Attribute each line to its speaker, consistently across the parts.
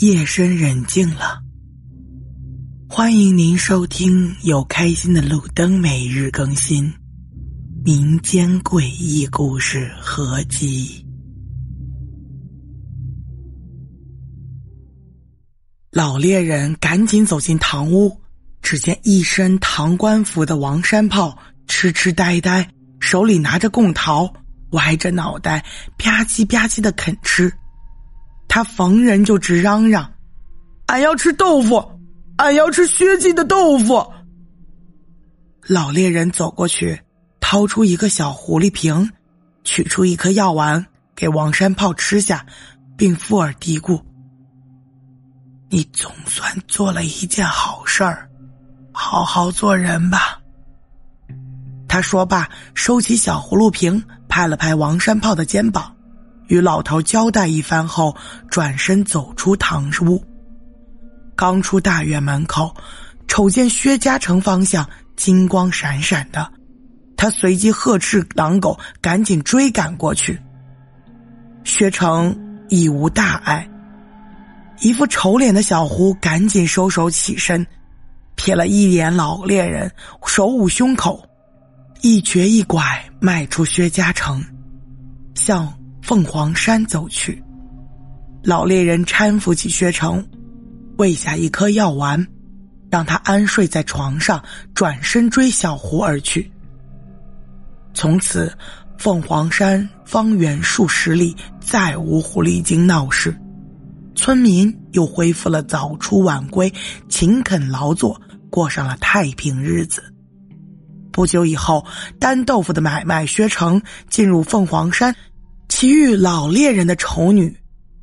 Speaker 1: 夜深人静了，欢迎您收听由开心的路灯每日更新《民间诡异故事合集》。老猎人赶紧走进堂屋，只见一身唐官服的王山炮痴痴呆呆，手里拿着贡桃，歪着脑袋吧唧吧唧的啃吃。他逢人就直嚷嚷：“俺要吃豆腐，俺要吃薛记的豆腐。”老猎人走过去，掏出一个小狐狸瓶，取出一颗药丸给王山炮吃下，并附耳嘀咕：“你总算做了一件好事儿，好好做人吧。”他说罢，收起小葫芦瓶，拍了拍王山炮的肩膀。与老头交代一番后，转身走出堂屋。刚出大院门口，瞅见薛家城方向金光闪闪的，他随即呵斥狼狗赶紧追赶过去。薛成已无大碍，一副丑脸的小胡赶紧收手起身，瞥了一眼老猎人，手捂胸口，一瘸一拐迈出薛家城，向。凤凰山走去，老猎人搀扶起薛成，喂下一颗药丸，让他安睡在床上，转身追小狐而去。从此，凤凰山方圆数十里再无狐狸精闹事，村民又恢复了早出晚归、勤恳劳作，过上了太平日子。不久以后，单豆腐的买卖，薛成进入凤凰山。其遇老猎人的丑女，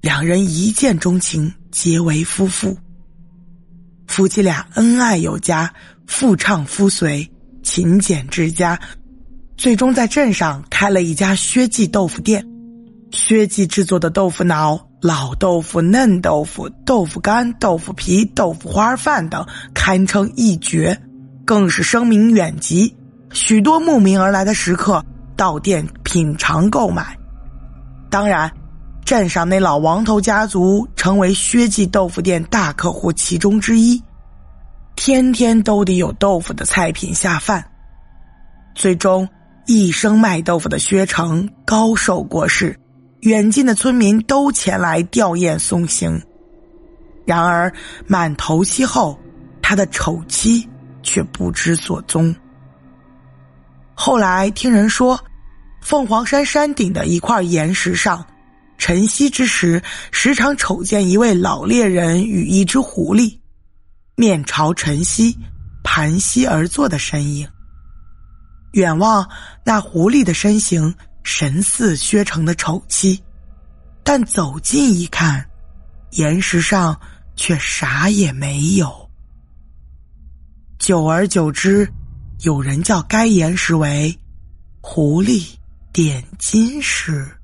Speaker 1: 两人一见钟情，结为夫妇。夫妻俩恩爱有加，夫唱夫随，勤俭之家，最终在镇上开了一家薛记豆腐店。薛记制作的豆腐脑、老豆腐、嫩豆腐、豆腐干、豆腐皮、豆腐花饭等，堪称一绝，更是声名远及。许多慕名而来的食客到店品尝购买。当然，镇上那老王头家族成为薛记豆腐店大客户其中之一，天天都得有豆腐的菜品下饭。最终，一生卖豆腐的薛成高寿过世，远近的村民都前来吊唁送行。然而，满头七后，他的丑妻却不知所踪。后来听人说。凤凰山山顶的一块岩石上，晨曦之时，时常瞅见一位老猎人与一只狐狸，面朝晨曦，盘膝而坐的身影。远望那狐狸的身形，神似薛城的丑妻，但走近一看，岩石上却啥也没有。久而久之，有人叫该岩石为“狐狸”。点金石。